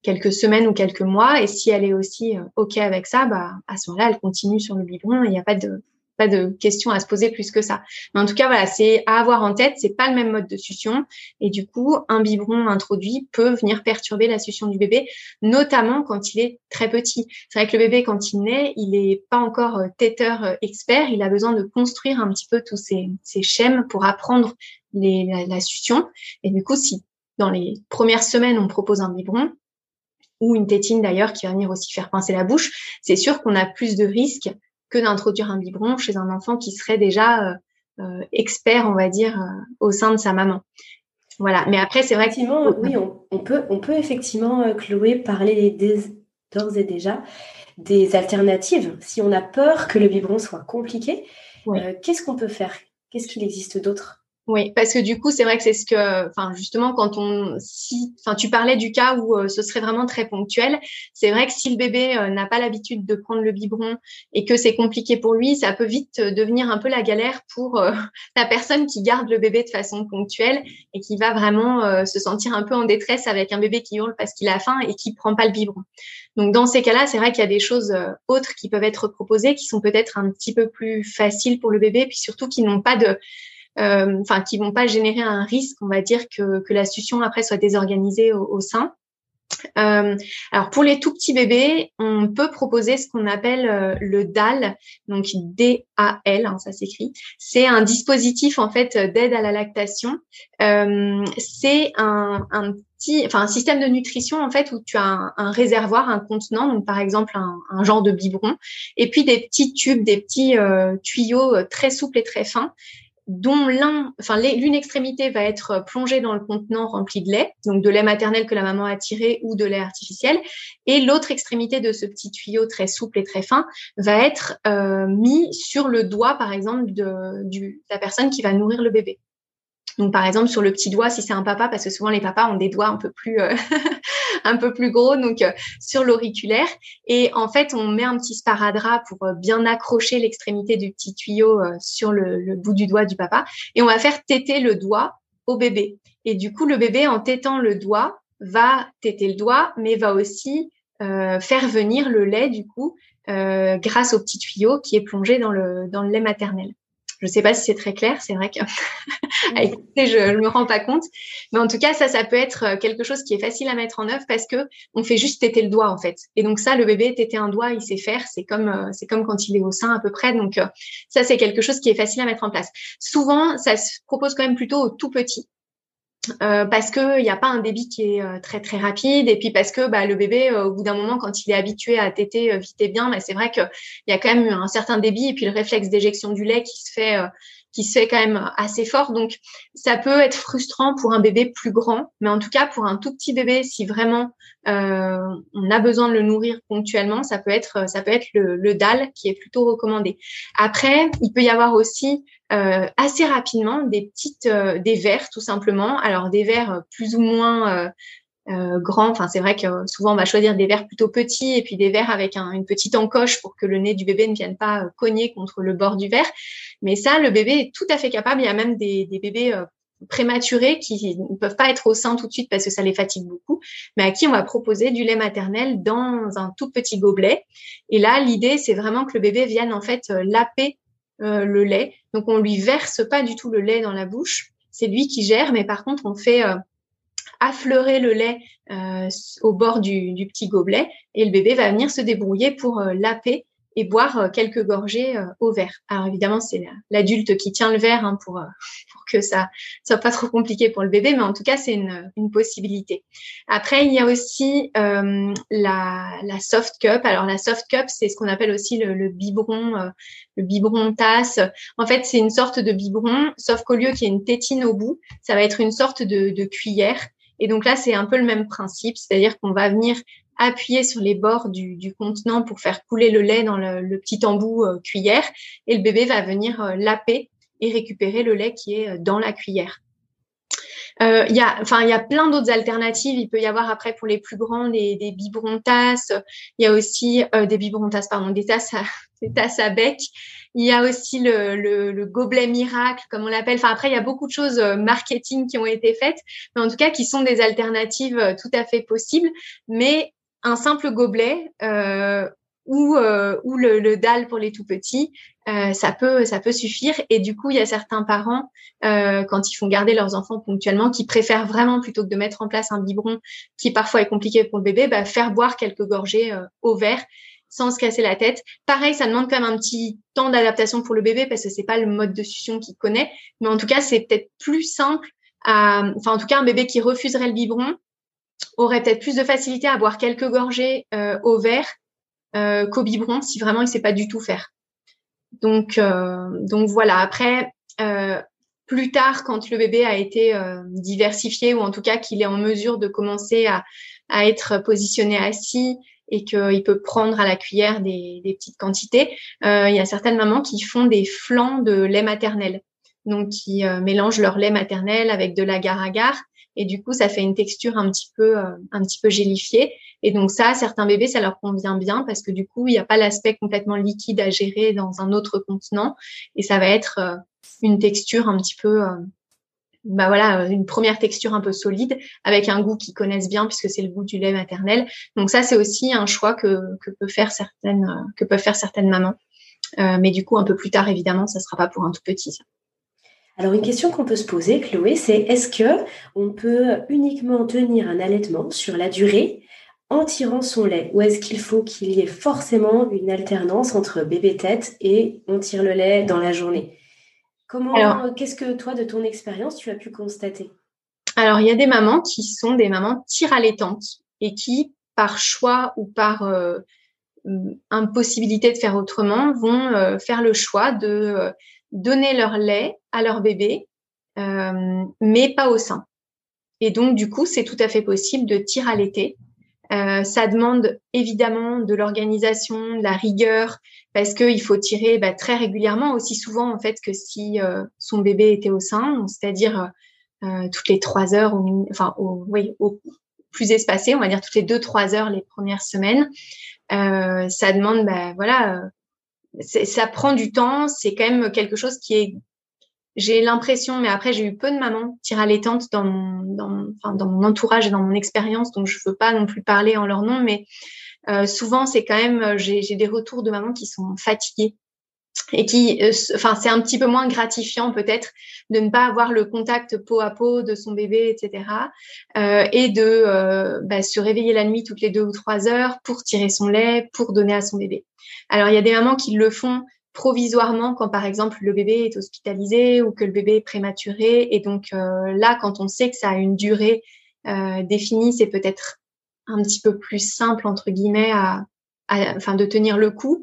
quelques semaines ou quelques mois. Et si elle est aussi euh, OK avec ça, bah, à ce moment-là, elle continue sur le biberon il n'y a pas de, pas de question à se poser plus que ça. Mais en tout cas, voilà, c'est à avoir en tête. C'est pas le même mode de succion et du coup, un biberon introduit peut venir perturber la succion du bébé, notamment quand il est très petit. C'est vrai que le bébé, quand il naît, il est pas encore euh, téteur euh, expert. Il a besoin de construire un petit peu tous ces, ces schèmes pour apprendre les, la, la succion. Et du coup, si dans les premières semaines on propose un biberon, ou une tétine d'ailleurs qui va venir aussi faire pincer la bouche, c'est sûr qu'on a plus de risques que d'introduire un biberon chez un enfant qui serait déjà euh, euh expert, on va dire, euh, au sein de sa maman. Voilà. Mais après, c'est vrai effectivement, oui, on, peut, on peut effectivement, Chloé, parler d'ores et déjà des alternatives. Si on a peur que le biberon soit compliqué, qu'est-ce qu'on peut faire? Qu'est-ce qu'il existe d'autre? Oui, parce que du coup, c'est vrai que c'est ce que, enfin, justement, quand on, si, enfin, tu parlais du cas où euh, ce serait vraiment très ponctuel. C'est vrai que si le bébé euh, n'a pas l'habitude de prendre le biberon et que c'est compliqué pour lui, ça peut vite euh, devenir un peu la galère pour *laughs* la personne qui garde le bébé de façon ponctuelle et qui va vraiment se sentir un peu en détresse avec un bébé qui hurle parce qu'il a faim et qui prend pas le biberon. Donc, dans ces cas-là, c'est vrai qu'il y a des choses autres qui peuvent être proposées qui sont peut-être un petit peu plus faciles pour le bébé, puis surtout qui n'ont pas de enfin qui vont pas générer un risque, on va dire que, que la succion après soit désorganisée au, sein. Euh, alors pour les tout petits bébés, on peut proposer ce qu'on appelle euh, le DAL, donc D-A-L, hein, ça s'écrit. C'est un dispositif en fait d'aide à la lactation. Euh, c'est un, un, petit, enfin un système de nutrition en fait où tu as un, un réservoir, un contenant, donc par exemple un, un, genre de biberon, et puis des petits tubes, des petits euh, tuyaux très souples et très fins dont l'un, enfin l'une extrémité va être plongée dans le contenant rempli de lait, donc de lait maternel que la maman a tiré ou de lait artificiel, et l'autre extrémité de ce petit tuyau très souple et très fin va être euh, mis sur le doigt, par exemple, de, la personne qui va nourrir le bébé. Donc par exemple sur le petit doigt si c'est un papa parce que souvent les papas ont des doigts un peu plus euh, *laughs* *laughs* un peu plus gros donc euh, sur l'auriculaire. Et en fait on met un petit sparadrap pour euh, bien accrocher l'extrémité du petit tuyau sur le, bout du doigt du papa. Et on va faire téter le doigt au bébé. Et du coup le bébé en tétant le doigt va téter le doigt mais va aussi faire venir le lait du coup grâce au petit tuyau qui est plongé dans le dans le lait maternel. Je ne sais pas si c'est très clair, c'est vrai que *laughs* à écouter, je ne me rends pas compte. Mais en tout cas, ça, ça peut être euh, quelque chose qui est facile à mettre en œuvre parce que on fait juste téter le doigt en fait. Et donc ça, le bébé téter un doigt, il sait faire. C'est comme euh, c'est comme quand il est au sein à peu près. Donc euh, ça, c'est quelque chose qui est facile à mettre en place. Souvent, ça se propose quand même plutôt au tout petit. Euh, parce que il n'y a pas un débit qui est euh, très très rapide et puis parce que bah, le bébé euh, au bout d'un moment quand il est habitué à téter vite et bien bah, c'est vrai qu'il y a quand même un certain débit et puis le réflexe d'éjection du lait qui se fait qui se fait quand même assez fort donc ça peut être frustrant pour un bébé plus grand mais en tout cas pour un tout petit bébé si vraiment on a besoin de le nourrir ponctuellement ça peut être ça peut être le, le DAL qui est plutôt recommandé après il peut y avoir aussi euh, assez rapidement des petites, euh, des verres tout simplement. Alors des verres euh, plus ou moins grands. Enfin, c'est vrai que souvent on va choisir des verres plutôt petits et puis des verres avec une petite encoche pour que le nez du bébé ne vienne pas cogner contre le bord du verre. Mais ça, le bébé est tout à fait capable. Il y a même des, des bébés prématurés qui ne peuvent pas être au sein tout de suite parce que ça les fatigue beaucoup, mais à qui on va proposer du lait maternel dans un tout petit gobelet. Et là, l'idée, c'est vraiment que le bébé vienne en fait laper euh, le lait. Donc on lui verse pas du tout le lait dans la bouche. C'est lui qui gère, mais par contre on fait euh, affleurer le lait euh, au bord du, du, petit gobelet et le bébé va venir se débrouiller pour laper et boire euh, quelques gorgées euh, au verre. Alors évidemment, c'est l'adulte qui tient le verre hein, pour, euh, *laughs* pour que ça soit pas trop compliqué pour le bébé, mais en tout cas, c'est une, une possibilité. Après, il y a aussi euh, la, la soft cup. Alors la soft cup, c'est ce qu'on appelle aussi le, le biberon, euh, le biberon tasse. En fait, c'est une sorte de biberon, sauf qu'au lieu qu'il y ait une tétine au bout, ça va être une sorte de, de cuillère. Et donc là, c'est un peu le même principe, c'est-à-dire qu'on va venir appuyer sur les bords du, du, contenant pour faire couler le lait dans le, petit embout euh, cuillère et le bébé va venir euh, laper et récupérer le lait qui est euh, dans la cuillère. Il y a, enfin, il y a plein d'autres alternatives. Il peut y avoir après pour les plus grands des, des biberons tasses. Il y a aussi des biberons tasses, pardon, des tasses à, *laughs* des tasses à bec. Il y a aussi le, le, le gobelet miracle, comme on l'appelle. Enfin, après, il y a beaucoup de choses marketing qui ont été faites, mais en tout cas, qui sont des alternatives tout à fait possibles. Mais un simple gobelet euh, ou, le, le dalle pour les tout petits, ça peut ça peut suffire. Et du coup, il y a certains parents quand ils font garder leurs enfants ponctuellement, qui préfèrent vraiment plutôt que de mettre en place un biberon qui parfois est compliqué pour le bébé, bah, faire boire quelques gorgées au verre sans se casser la tête. Pareil, ça demande quand même un petit temps d'adaptation pour le bébé parce que c'est pas le mode de succion qu'il connaît, mais en tout cas, c'est peut-être plus simple. À... Enfin, en tout cas, un bébé qui refuserait le biberon aurait peut-être plus de facilité à boire quelques gorgées euh, au verre euh, qu'au biberon si vraiment il sait pas du tout faire. Donc, euh, donc voilà. Après, euh, plus tard, quand le bébé a été euh, diversifié ou en tout cas qu'il est en mesure de commencer à, à être positionné assis et qu'il peut prendre à la cuillère des, des petites quantités, euh, il y a certaines mamans qui font des flancs de lait maternel, donc qui mélangent leur lait maternel avec de l'agar-agar et du coup ça fait une texture un petit peu euh, un petit peu gélifiée. Et donc ça certains bébés ça leur convient bien parce que du coup il n'y a pas l'aspect complètement liquide à gérer dans un autre contenant et ça va être euh, une texture un petit peu euh, bah voilà une première texture un peu solide avec un goût qu'ils connaissent bien puisque c'est le goût du lait maternel. Donc ça c'est aussi un choix que, peut faire certaines que peuvent faire certaines mamans. Mais du coup un peu plus tard évidemment ça sera pas pour un tout petit alors une question qu'on peut se poser, Chloé, c'est est-ce que on peut uniquement tenir un allaitement sur la durée en tirant son lait? Ou est-ce qu'il faut qu'il y ait forcément une alternance entre bébé tête et on tire le lait dans la journée? Comment qu'est-ce que toi de ton expérience tu as pu constater? Alors il y a des mamans qui sont des mamans tire allaitantes et qui par choix ou par euh, impossibilité de faire autrement vont euh, faire le choix de euh, donner leur lait à leur bébé, euh, mais pas au sein. Et donc, du coup, c'est tout à fait possible de à l'été. Euh, ça demande évidemment de l'organisation, de la rigueur, parce qu'il faut tirer bah, très régulièrement, aussi souvent en fait que si euh, son bébé était au sein, c'est-à-dire euh, toutes les trois heures, ou, enfin, au, oui, au plus espacé, on va dire toutes les deux trois heures les premières semaines. Euh, ça demande, bah, voilà, ça prend du temps. C'est quand même quelque chose qui est j'ai l'impression, mais après j'ai eu peu de mamans tir allaitantes dans mon, dans, enfin, dans mon entourage et dans mon expérience, donc je veux pas non plus parler en leur nom, mais euh, souvent c'est quand même j'ai des retours de mamans qui sont fatiguées et qui, euh, enfin c'est un petit peu moins gratifiant peut-être de ne pas avoir le contact peau à peau de son bébé, etc. Euh, et de euh, bah, se réveiller la nuit toutes les deux ou trois heures pour tirer son lait, pour donner à son bébé. Alors, il y a des mamans qui le font provisoirement quand, par exemple, le bébé est hospitalisé ou que le bébé est prématuré. Et donc, euh, là, quand on sait que ça a une durée euh, définie, c'est peut-être un petit peu plus simple, entre guillemets, à, enfin, de tenir le coup.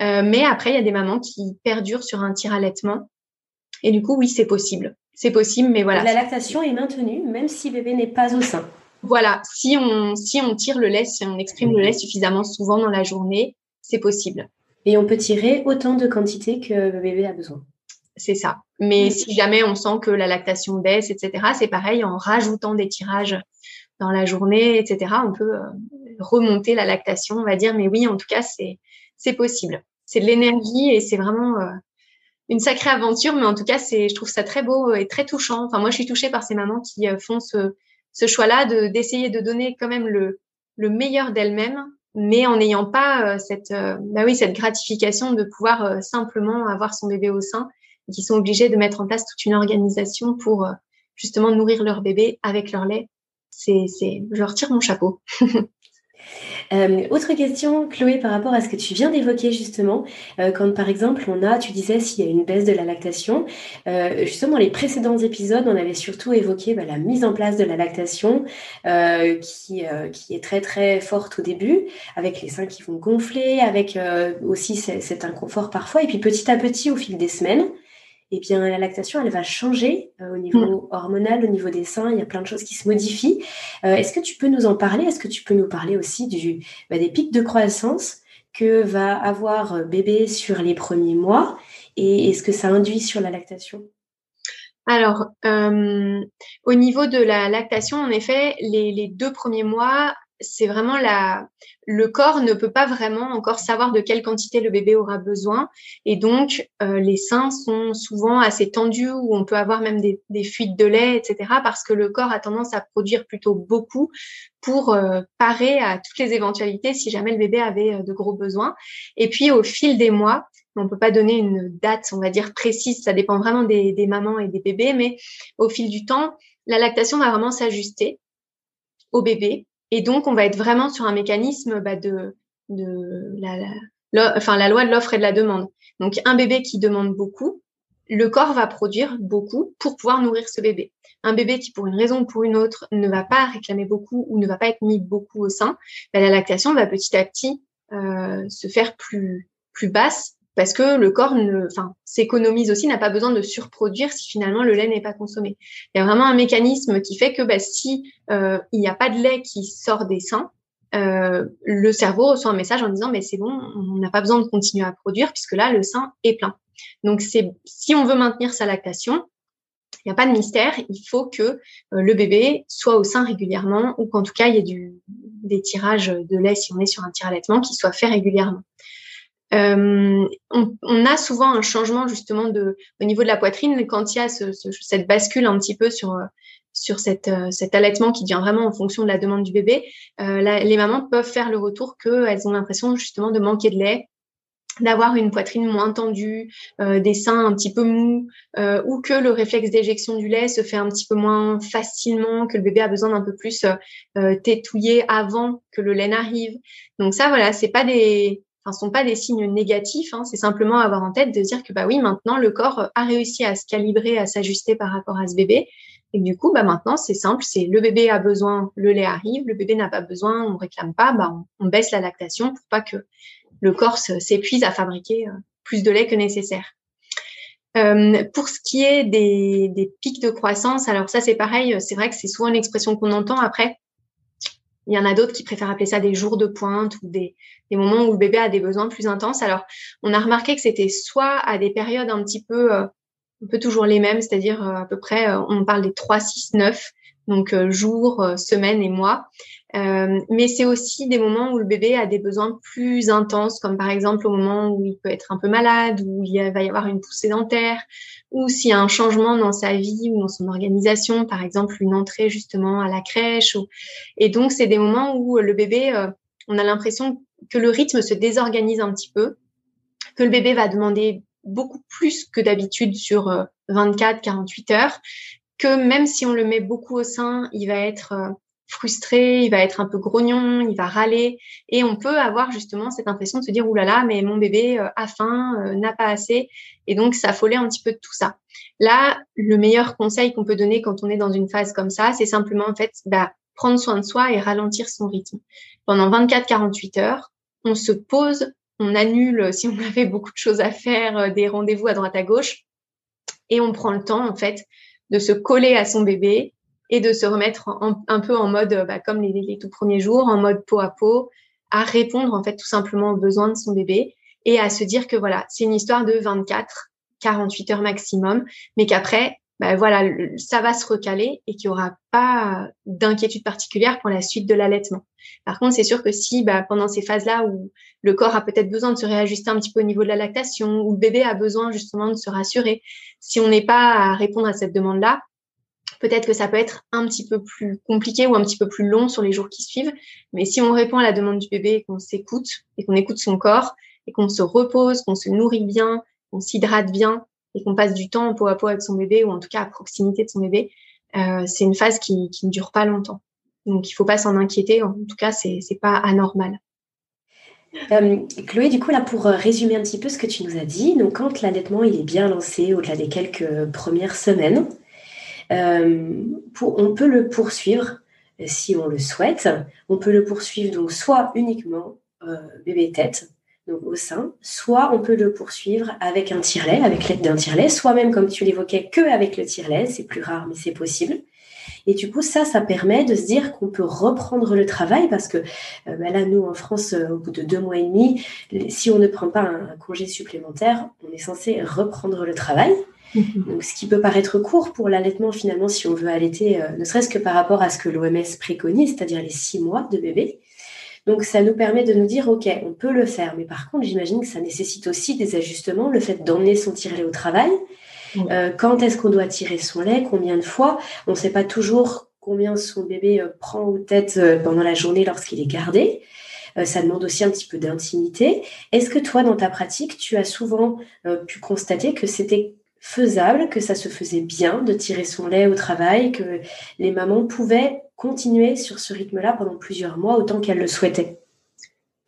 Euh, mais après, il y a des mamans qui perdurent sur un tir allaitement. Et du coup, oui, c'est possible. C'est possible, mais voilà. La lactation est maintenue, même si bébé n'est pas au sein. Voilà, si on, si on tire le lait, si on exprime le lait suffisamment souvent dans la journée, c'est possible. Et on peut tirer autant de quantité que le bébé a besoin. C'est ça. Mais si jamais on sent que la lactation baisse, etc., c'est pareil, en rajoutant des tirages dans la journée, etc., on peut euh, remonter la lactation, on va dire. Mais oui, en tout cas, c'est, possible. C'est de l'énergie et c'est vraiment euh, une sacrée aventure. Mais en tout cas, c'est, je trouve ça très beau et très touchant. Enfin, moi, je suis touchée par ces mamans qui euh, font ce, ce choix-là de, d'essayer de donner quand même le, le meilleur d'elles-mêmes mais en n'ayant pas euh, cette, euh, bah oui, cette gratification de pouvoir euh, simplement avoir son bébé au sein, qui sont obligés de mettre en place toute une organisation pour justement nourrir leur bébé avec leur lait. C'est, c'est, je leur tire mon chapeau. *laughs* Euh, autre question, Chloé, par rapport à ce que tu viens d'évoquer justement, euh, quand par exemple on a, tu disais s'il y a une baisse de la lactation, euh, justement dans les précédents épisodes, on avait surtout évoqué bah, la mise en place de la lactation qui, qui est très très forte au début, avec les seins qui vont gonfler, avec aussi cet inconfort parfois, et puis petit à petit au fil des semaines, eh bien la lactation, elle va changer euh, au niveau mm. hormonal, au niveau des seins. Il y a plein de choses qui se modifient. Euh, est-ce que tu peux nous en parler? Est-ce que tu peux nous parler aussi du, bah, des pics de croissance que va avoir euh, bébé sur les premiers mois? Et, est ce que ça induit sur la lactation? Alors, au niveau de la lactation, en effet, les, les deux premiers mois, c'est vraiment la, le corps ne peut pas vraiment encore savoir de quelle quantité le bébé aura besoin. Et donc, euh, les seins sont souvent assez tendus ou on peut avoir même des, des, fuites de lait, etc. parce que le corps a tendance à produire plutôt beaucoup pour euh, parer à toutes les éventualités si jamais le bébé avait euh, de gros besoins. Et puis, au fil des mois, on peut pas donner une date, on va dire précise, ça dépend vraiment des, des mamans et des bébés, mais au fil du temps, la lactation va vraiment s'ajuster au bébé et donc, on va être vraiment sur un mécanisme bah, de, la loi de l'offre et de la demande. Donc, un bébé qui demande beaucoup, le corps va produire beaucoup pour pouvoir nourrir ce bébé. Un bébé qui, pour une raison ou pour une autre, ne va pas réclamer beaucoup ou ne va pas être mis beaucoup au sein, bah, la lactation va petit à petit euh, se faire plus, plus basse parce que le corps s'économise aussi, n'a pas besoin de surproduire si finalement le lait n'est pas consommé. Il y a vraiment un mécanisme qui fait que bah, si euh, il n'y a pas de lait qui sort des seins, euh, le cerveau reçoit un message en disant mais c'est bon, on n'a pas besoin de continuer à produire puisque là le sein est plein. Donc si on veut maintenir sa lactation, il n'y a pas de mystère, il faut que euh, le bébé soit au sein régulièrement ou qu'en tout cas il y ait des tirages de lait si on est sur un tir allaitement qui soit fait régulièrement. Euh, on, on, a souvent un changement justement de, au niveau de la poitrine quand il y a ce, ce, cette bascule un petit peu sur sur cette, euh, cet allaitement qui devient vraiment en fonction de la demande du bébé. Euh, la, les mamans peuvent faire le retour qu'elles ont l'impression justement de manquer de lait, d'avoir une poitrine moins tendue, euh, des seins un petit peu mous, euh, ou que le réflexe d'éjection du lait se fait un petit peu moins facilement, que le bébé a besoin d'un peu plus euh, tétouiller avant que le lait n'arrive. Donc ça, voilà, c'est pas des, enfin, sont pas des signes négatifs. Hein, c'est simplement avoir en tête de dire que bah oui, maintenant le corps a réussi à se calibrer, à s'ajuster par rapport à ce bébé. Et du coup, bah maintenant c'est simple, c'est le bébé a besoin, le lait arrive, le bébé n'a pas besoin, on réclame pas, bah on, baisse la lactation pour pas que le corps s'épuise à fabriquer euh, plus de lait que nécessaire. Euh, pour ce qui est des, des, pics de croissance, alors ça c'est pareil, c'est vrai que c'est souvent une expression qu'on entend. Après, il y en a d'autres qui préfèrent appeler ça des jours de pointe ou des, des, moments où le bébé a des besoins plus intenses. Alors, on a remarqué que c'était soit à des périodes un petit peu, euh, un peu toujours les mêmes, c'est-à-dire euh, à peu près, euh, on parle des 3, 6, 9, donc jours, semaines et mois. Euh, mais c'est aussi des moments où le bébé a des besoins plus intenses, comme par exemple au moment où il peut être un peu malade, où il va y avoir une poussée dentaire, ou s'il y a un changement dans sa vie ou dans son organisation, par exemple une entrée justement à la crèche. Et donc c'est des moments où le bébé, euh, on a l'impression que le rythme se désorganise un petit peu, que le bébé va demander beaucoup plus que d'habitude sur 24, euh, 48 heures, que même si on le met beaucoup au sein, il va être frustré, il va être un peu grognon, il va râler et on peut avoir justement cette impression de se dire oulala, là là, mais mon bébé euh, a faim, euh, n'a pas assez et donc s'affoler un petit peu de tout ça. Là, le meilleur conseil qu'on peut donner quand on est dans une phase comme ça, c'est simplement en fait bah, prendre soin de soi et ralentir son rythme. Pendant 24-48 heures, on se pose, on annule si on avait beaucoup de choses à faire, euh, des rendez-vous à droite à gauche et on prend le temps en fait de se coller à son bébé et de se remettre un peu en mode, bah, comme les, les, tout premiers jours, en mode peau à peau, à répondre en fait tout simplement aux besoins de son bébé et à se dire que voilà, c'est une histoire de 24, 48 heures maximum, mais qu'après, bah, voilà, ça va se recaler et qu'il n'y aura pas d'inquiétude particulière pour la suite de l'allaitement. Par contre, c'est sûr que si bah, pendant ces phases-là où le corps a peut-être besoin de se réajuster un petit peu au niveau de la lactation, où le bébé a besoin justement de se rassurer, si on n'est pas à répondre à cette demande-là, Peut-être que ça peut être un petit peu plus compliqué ou un petit peu plus long sur les jours qui suivent. Mais si on répond à la demande du bébé et qu'on s'écoute et qu'on écoute son corps et qu'on se repose, qu'on se nourrit bien, qu'on s'hydrate bien et qu'on passe du temps peau à peau avec son bébé ou en tout cas à proximité de son bébé, euh, c'est une phase qui, ne dure pas longtemps. Donc il faut pas s'en inquiéter. En tout cas, c'est c'est pas anormal. Euh, Chloé, du coup, là, pour résumer un petit peu ce que tu nous as dit, donc quand l'allaitement il est bien lancé au-delà des quelques premières semaines, euh, pour, on peut le poursuivre euh, si on le souhaite. On peut le poursuivre donc soit uniquement euh, bébé tête, donc au sein, soit on peut le poursuivre avec un tire-lait, avec l'aide d'un tire-lait, soit même comme tu l'évoquais que avec le tire-lait, c'est plus rare mais c'est possible. Et du coup, ça, ça permet de se dire qu'on peut reprendre le travail parce que bah là, nous, en France, au bout de deux mois et demi, si on ne prend pas un congé supplémentaire, on est censé reprendre le travail. *laughs* Donc, ce qui peut paraître court pour l'allaitement, finalement, si on veut allaiter, ne serait-ce que par rapport à ce que l'OMS préconise, c'est-à-dire les six mois de bébé. Donc, ça nous permet de nous dire, OK, on peut le faire. Mais par contre, j'imagine que ça nécessite aussi des ajustements, le fait d'emmener son tire-lait au travail. Euh, quand est-ce qu'on doit tirer son lait? Combien de fois? On ne sait pas toujours combien son bébé euh, prend aux tête euh, pendant la journée lorsqu'il est gardé. ça demande aussi un petit peu d'intimité. Est-ce que toi, dans ta pratique, tu as souvent pu constater que c'était faisable, que ça se faisait bien de tirer son lait au travail, que les mamans pouvaient continuer sur ce rythme-là pendant plusieurs mois autant qu'elles le souhaitaient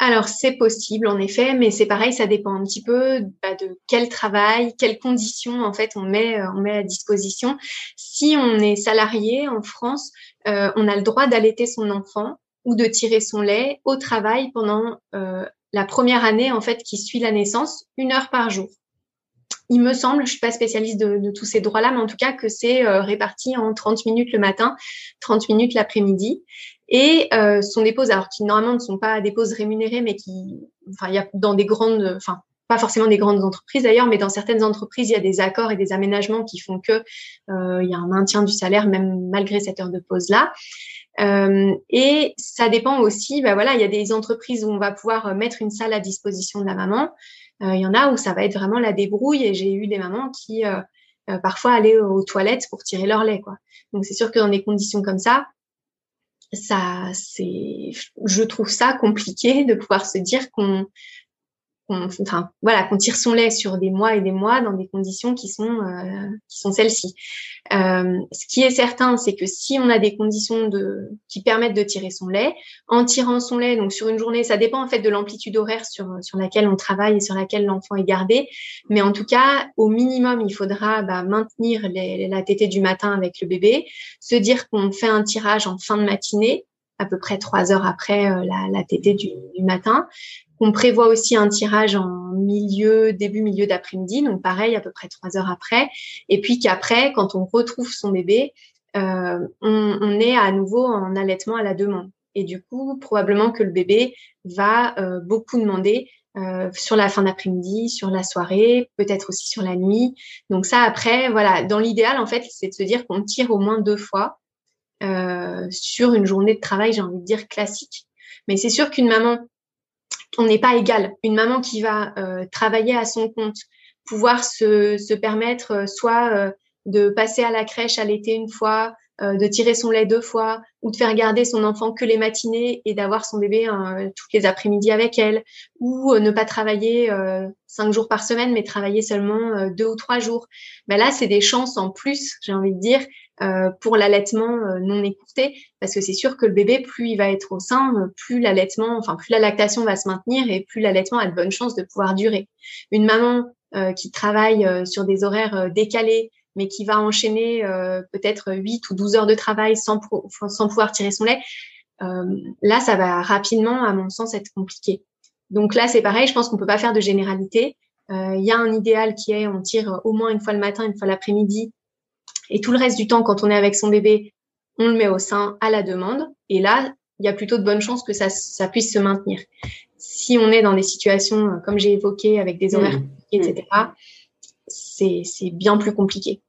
alors c'est possible en effet, mais c'est pareil, ça dépend un petit peu bah, de quel travail, quelles conditions en fait on met euh, on met à disposition. Si on est salarié en France, euh, on a le droit d'allaiter son enfant ou de tirer son lait au travail pendant euh, la première année en fait qui suit la naissance, une heure par jour il me semble, je suis pas spécialiste de, tous ces droits-là, mais en tout cas que c'est euh, réparti en 30 minutes le matin, 30 minutes l'après-midi. Et euh, sont des pauses, alors qui normalement ne sont pas des pauses rémunérées, mais qui, enfin, il y a dans des grandes, enfin, pas forcément des grandes entreprises d'ailleurs, mais dans certaines entreprises, il y a des accords et des aménagements qui font que euh, il y a un maintien du salaire même malgré cette heure de pause là. Euh, et ça dépend aussi, bah voilà, il y a des entreprises où on va pouvoir mettre une salle à disposition de la maman. Euh, il y en a où ça va être vraiment la débrouille et j'ai eu des mamans qui euh, euh, parfois allaient aux toilettes pour tirer leur lait. Quoi. Donc c'est sûr que dans des conditions comme ça, ça c'est, je trouve ça compliqué de pouvoir se dire qu'on enfin voilà, qu'on tire son lait sur des mois et des mois dans des conditions qui sont euh, qui sont celles-ci. Euh, ce qui est certain, c'est que si on a des conditions de qui permettent de tirer son lait, en tirant son lait, donc sur une journée, ça dépend en fait de l'amplitude horaire sur sur laquelle on travaille et sur laquelle l'enfant est gardé, mais en tout cas, au minimum, il faudra bah, maintenir la tétée du matin avec le bébé, se dire qu'on fait un tirage en fin de matinée à peu près trois heures après euh, la, la tétée du, matin, on prévoit aussi un tirage en milieu, début, milieu d'après-midi, donc pareil, à peu près trois heures après. Et puis qu'après, quand on retrouve son bébé, euh, on, est à nouveau en allaitement à la demande. Et du coup, probablement que le bébé va euh, beaucoup demander euh, sur la fin d'après-midi, sur la soirée, peut-être aussi sur la nuit. Donc ça, après, voilà, dans l'idéal, en fait, c'est de se dire qu'on tire au moins deux fois sur une journée de travail, j'ai envie de dire classique. Mais c'est sûr qu'une maman on n'est pas égal. Une maman qui va euh, travailler à son compte, pouvoir se, se permettre euh, soit euh, de passer à la crèche à l'été une fois, de tirer son lait deux fois, ou de faire garder son enfant que les matinées et d'avoir son bébé toutes les après-midi avec elle, ou ne pas travailler cinq jours par semaine, mais travailler seulement deux ou trois jours. Ben là, c'est des chances en plus, j'ai envie de dire, euh, pour l'allaitement euh, non écourté, parce que c'est sûr que le bébé, plus il va être au sein, plus l'allaitement, enfin plus la lactation va se maintenir et plus l'allaitement a de bonnes chances de pouvoir durer. Une maman euh, qui travaille sur des horaires décalés, mais qui va enchaîner peut-être 8 ou 12 heures de travail sans, sans pouvoir tirer son lait, là, ça va rapidement, à mon sens, être compliqué. Donc là, c'est pareil, je pense qu'on peut pas faire de généralité. Il y a un idéal qui est on tire au moins une fois le matin, une fois l'après-midi, et tout le reste du temps, quand on est avec son bébé, on le met au sein à la demande. Et là, il y a plutôt de bonnes chances que ça, ça puisse se maintenir. Si on est dans des situations, euh, comme j'ai évoqué, avec des horaires, mmh. etc., c'est bien plus compliqué.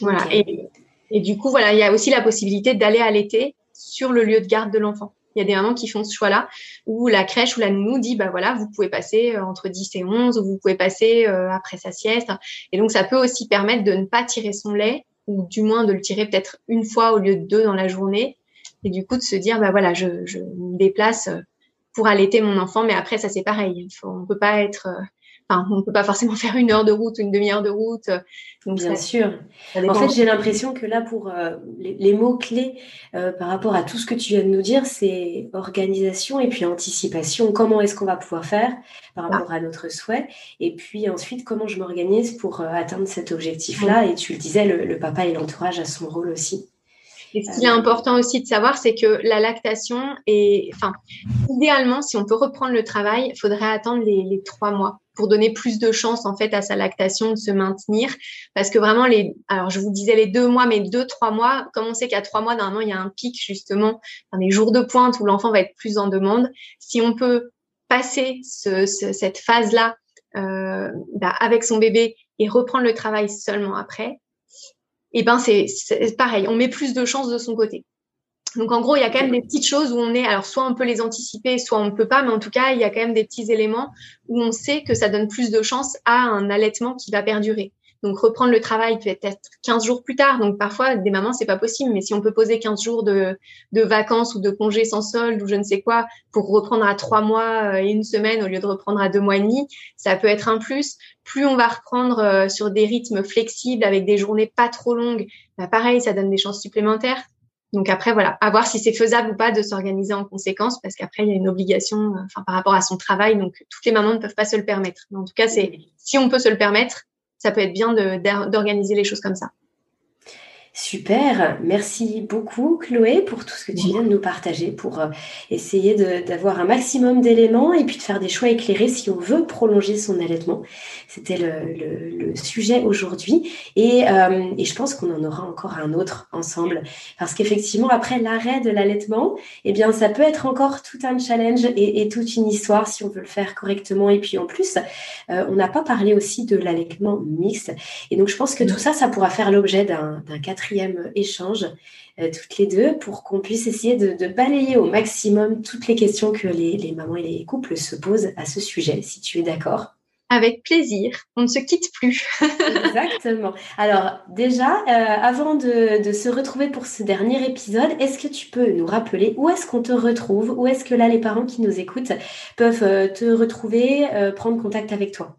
Voilà. Et, et, du coup, voilà, il y a aussi la possibilité d'aller allaiter sur le lieu de garde de l'enfant. Il y a des mamans qui font ce choix-là, où la crèche ou la nounou dit, bah voilà, vous pouvez passer euh, entre 10 et 11, ou vous pouvez passer euh, après sa sieste. Et donc, ça peut aussi permettre de ne pas tirer son lait ou du moins de le tirer peut-être une fois au lieu de deux dans la journée. Et du coup, de se dire, bah voilà, je, me déplace pour allaiter mon enfant, mais après, ça c'est pareil. Il faut, on peut pas être, euh, enfin, on peut pas forcément faire une heure de route ou une demi-heure de route. Donc Bien sûr. en fait, j'ai l'impression que là, pour euh, les, mots clés euh, par rapport à tout ce que tu viens de nous dire, c'est organisation et puis anticipation. Comment est-ce qu'on va pouvoir faire par ah. rapport à notre souhait? Et puis ensuite, comment je m'organise pour atteindre cet objectif-là? Et tu le disais, le, le papa et l'entourage a son rôle aussi. Et ce qui est important aussi de savoir, c'est que la lactation est, enfin, idéalement, si on peut reprendre le travail, il faudrait attendre les, trois mois pour donner plus de chances en fait à sa lactation de se maintenir. Parce que vraiment les, alors je vous disais les deux mois, mais deux trois mois, comme on sait qu'à trois mois normalement il y a un pic justement, dans les jours de pointe où l'enfant va être plus en demande. Si on peut passer ce, cette phase là euh, bah, avec son bébé et reprendre le travail seulement après, et eh ben c'est pareil, on met plus de chances de son côté. Donc en gros, il y a quand même des petites choses où on est, alors soit on peut les anticiper, soit on ne peut pas, mais en tout cas, il y a quand même des petits éléments où on sait que ça donne plus de chances à un allaitement qui va perdurer. Donc reprendre le travail peut-être 15 jours plus tard. Donc parfois des mamans c'est pas possible, mais si on peut poser 15 jours de, de vacances ou de congés sans solde ou je ne sais quoi pour reprendre à trois mois euh, et une semaine au lieu de reprendre à deux mois et demi, ça peut être un plus. Plus on va reprendre euh, sur des rythmes flexibles avec des journées pas trop longues, bah pareil ça donne des chances supplémentaires. Donc après, voilà, à voir si c'est faisable ou pas de s'organiser en conséquence, parce qu'après, il y a une obligation euh, enfin, par rapport à son travail. Donc, toutes les mamans ne peuvent pas se le permettre. Mais en tout cas, c'est si on peut se le permettre, ça peut être bien d'organiser les choses comme ça. Super, merci beaucoup Chloé pour tout ce que tu viens de nous partager, pour euh, essayer d'avoir un maximum d'éléments et puis de faire des choix éclairés si on veut prolonger son allaitement. C'était le, sujet aujourd'hui. Et, euh, et, je pense qu'on en aura encore un autre ensemble. Parce qu'effectivement après l'arrêt de l'allaitement, eh bien ça peut être encore tout un challenge et, toute une histoire si on veut le faire correctement. Et puis en plus euh, on n'a pas parlé aussi de l'allaitement mixte. Et donc je pense que tout ça ça pourra faire l'objet d'un quatrième échange euh, toutes les deux pour qu'on puisse essayer de, balayer au maximum toutes les questions que les, les mamans et les couples se posent à ce sujet si tu es d'accord. Avec plaisir. On ne se quitte plus. *laughs* Exactement. Alors déjà, euh, avant de, se retrouver pour ce dernier épisode, est-ce que tu peux nous rappeler où est-ce qu'on te retrouve? Où est-ce que là, les parents qui nous écoutent peuvent euh, te retrouver, prendre contact avec toi?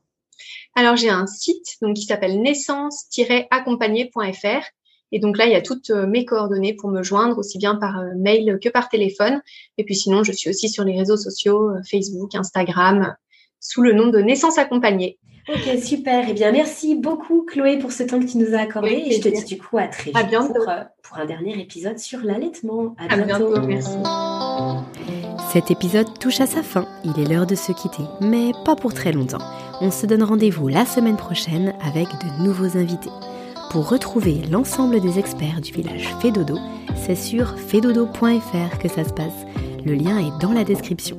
Alors j'ai un site donc, qui s'appelle naissance-accompagné.fr. Et donc là, il y a toutes mes coordonnées pour me joindre, aussi bien par mail que par téléphone. Et puis sinon, je suis aussi sur les réseaux sociaux, Facebook, Instagram, sous le nom de Naissance accompagnée. Ok, super. Eh bien, merci beaucoup, Chloé, pour ce temps que tu nous as accordé. et je te dis du coup à très vite euh, Pour, un dernier épisode sur l'allaitement. À, bientôt. Merci. Cet épisode touche à sa fin. Il est l'heure de se quitter, mais pas pour très longtemps. On se donne rendez-vous la semaine prochaine avec de nouveaux invités. Pour retrouver l'ensemble des experts du village Fédodo, c'est sur fedodo.fr que ça se passe. Le lien est dans la description.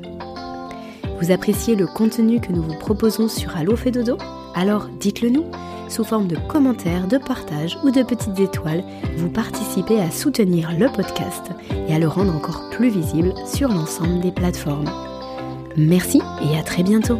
Vous appréciez le contenu que nous vous proposons sur Allo fait dodo Alors dites-le nous. Sous forme de commentaires, de partages ou de petites étoiles, vous participez à soutenir le podcast et à le rendre encore plus visible sur l'ensemble des plateformes. Merci et à très bientôt